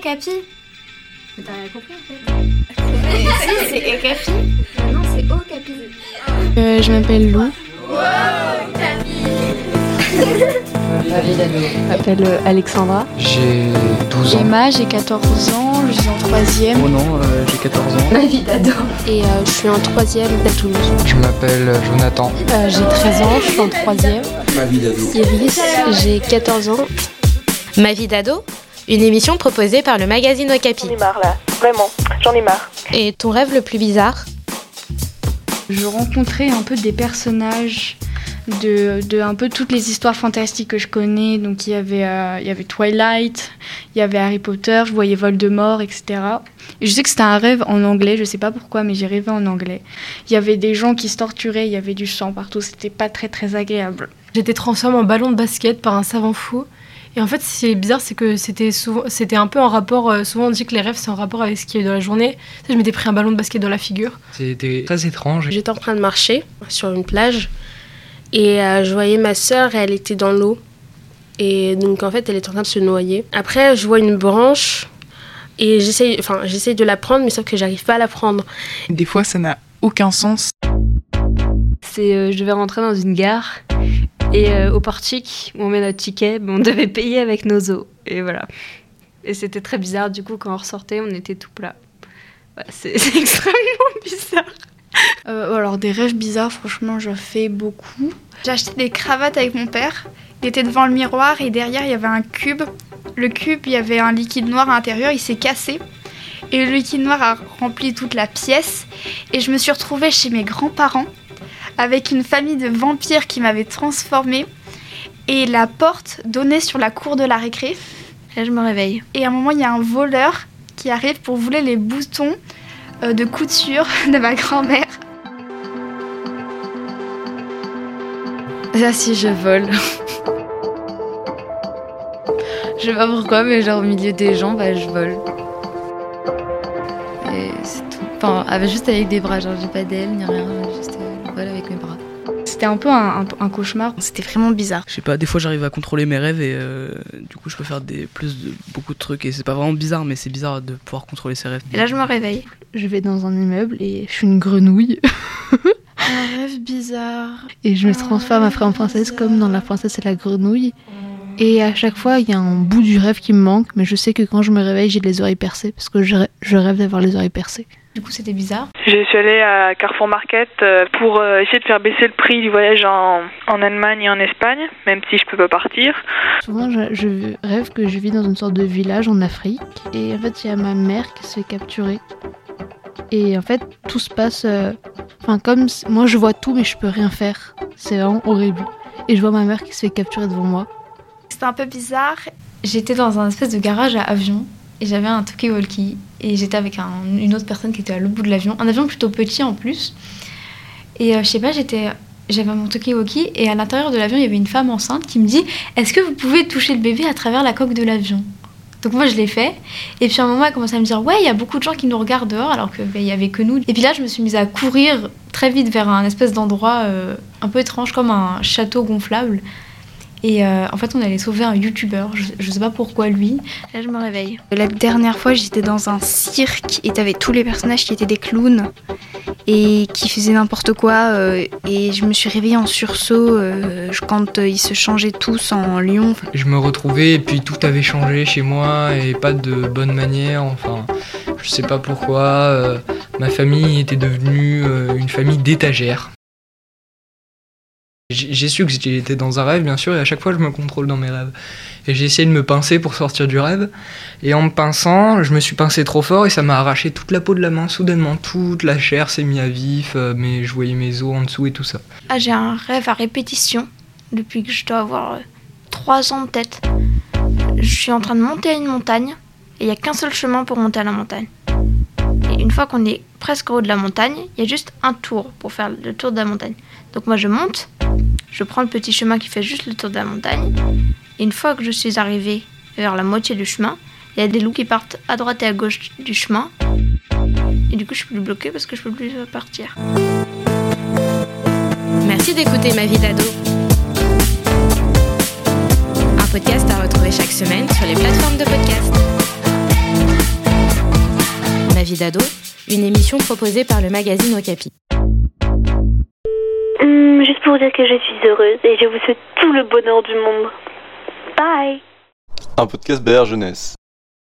Capi. Mais t'as rien compris en fait. si, c'est Capi. Non, c'est O Capi. Euh, je m'appelle Lou. Wow, Capi. Je m'appelle euh, Alexandra. J'ai 12 ans. Emma, j'ai 14 ans, je suis en troisième. Oh non, euh, j'ai 14 ans. Ma vie d'ado. Et euh, je suis en troisième à Toulouse. Je m'appelle Jonathan. Euh, j'ai 13 ans, je suis en troisième. Ma vie d'ado. Iris, j'ai 14 ans. Ma vie d'ado? Une émission proposée par le magazine Okapi. J'en ai marre là, vraiment, j'en ai marre. Et ton rêve le plus bizarre? Je rencontrais un peu des personnages de, de, un peu toutes les histoires fantastiques que je connais. Donc il y avait, euh, il y avait Twilight, il y avait Harry Potter, je voyais Voldemort, etc. Et je sais que c'était un rêve en anglais, je sais pas pourquoi, mais j'ai rêvé en anglais. Il y avait des gens qui se torturaient, il y avait du sang partout, c'était pas très très agréable. J'étais transformée en ballon de basket par un savant fou. Et en fait, ce qui est bizarre, c'est que c'était souvent, c'était un peu en rapport. Euh, souvent, on dit que les rêves, c'est en rapport avec ce qui est de la journée. Je m'étais pris un ballon de basket dans la figure. C'était très étrange. J'étais en train de marcher sur une plage et euh, je voyais ma sœur, elle était dans l'eau. Et donc, en fait, elle était en train de se noyer. Après, je vois une branche et j'essaye, enfin, j'essaye de la prendre, mais sauf que j'arrive pas à la prendre. Des fois, ça n'a aucun sens. C'est, euh, je devais rentrer dans une gare et euh, au portique on met notre ticket, on devait payer avec nos os. Et voilà. Et c'était très bizarre. Du coup, quand on ressortait, on était tout plat. C'est extrêmement bizarre. Euh, alors des rêves bizarres, franchement, j'en fais beaucoup. J'ai acheté des cravates avec mon père. Il était devant le miroir et derrière il y avait un cube. Le cube, il y avait un liquide noir à l'intérieur, il s'est cassé. Et le liquide noir a rempli toute la pièce. Et je me suis retrouvée chez mes grands-parents avec une famille de vampires qui m'avait transformée. Et la porte donnait sur la cour de la récré. Et je me réveille. Et à un moment, il y a un voleur qui arrive pour voler les boutons euh, de couture de ma grand-mère. Ça, si je vole. je sais pas pourquoi, mais genre au milieu des gens, bah, je vole. Et c'est tout. Enfin, juste avec des bras, genre j'ai pas d'aile ni rien, juste je vole avec mes bras. C'était un peu un, un, un cauchemar. C'était vraiment bizarre. Je sais pas, des fois j'arrive à contrôler mes rêves et euh, du coup je peux faire des, plus de beaucoup de trucs et c'est pas vraiment bizarre, mais c'est bizarre de pouvoir contrôler ses rêves. Et là je me réveille. Je vais dans un immeuble et je suis une grenouille. un rêve bizarre. Et je me transforme après en princesse comme dans La princesse et la grenouille. Et à chaque fois, il y a un bout du rêve qui me manque, mais je sais que quand je me réveille, j'ai les oreilles percées parce que je, je rêve d'avoir les oreilles percées. Du coup, c'était bizarre. Je suis allée à Carrefour Market euh, pour essayer de faire baisser le prix du voyage en, en Allemagne et en Espagne, même si je peux pas partir. Souvent, je, je rêve que je vis dans une sorte de village en Afrique. Et en fait, il y a ma mère qui se fait capturer. Et en fait, tout se passe. Euh, enfin, comme moi, je vois tout, mais je peux rien faire. C'est vraiment horrible. Et je vois ma mère qui se fait capturer devant moi. Un peu bizarre. J'étais dans un espèce de garage à avion et j'avais un talkie-walkie et j'étais avec un, une autre personne qui était à l'autre bout de l'avion, un avion plutôt petit en plus. Et euh, je sais pas, j'étais j'avais mon talkie-walkie et à l'intérieur de l'avion, il y avait une femme enceinte qui me dit "Est-ce que vous pouvez toucher le bébé à travers la coque de l'avion? Donc moi je l'ai fait. Et puis à un moment elle commence à me dire ouais il y a beaucoup de gens qui nous regardent dehors alors qu'il ben, y avait que nous. Et puis là je me suis mise à courir très vite vers un espèce d'endroit euh, un peu étrange comme un château gonflable. Et euh, en fait, on allait sauver un youtubeur. Je, je, sais pas pourquoi lui. Là, je me réveille. La dernière fois, j'étais dans un cirque et t'avais tous les personnages qui étaient des clowns et qui faisaient n'importe quoi. Euh, et je me suis réveillée en sursaut euh, quand ils se changeaient tous en lion. Je me retrouvais et puis tout avait changé chez moi et pas de bonne manière. Enfin, je sais pas pourquoi. ma famille était devenue une famille d'étagères. J'ai su que j'étais dans un rêve, bien sûr, et à chaque fois, je me contrôle dans mes rêves. Et j'ai essayé de me pincer pour sortir du rêve. Et en me pinçant, je me suis pincé trop fort et ça m'a arraché toute la peau de la main. Soudainement, toute la chair s'est mise à vif, euh, mais je voyais mes os en dessous et tout ça. Ah, j'ai un rêve à répétition depuis que je dois avoir 3 ans peut-être. Je suis en train de monter à une montagne et il n'y a qu'un seul chemin pour monter à la montagne. Et une fois qu'on est presque au haut de la montagne, il y a juste un tour pour faire le tour de la montagne. Donc moi je monte, je prends le petit chemin qui fait juste le tour de la montagne. Et une fois que je suis arrivée vers la moitié du chemin, il y a des loups qui partent à droite et à gauche du chemin. Et du coup je suis plus bloquée parce que je peux plus partir. Merci d'écouter Ma vie d'ado. Un podcast à retrouver chaque semaine sur les plateformes de podcast. vie d'ado, une émission proposée par le magazine Okapi. Pour dire que je suis heureuse et je vous souhaite tout le bonheur du monde. Bye Un podcast BR Jeunesse.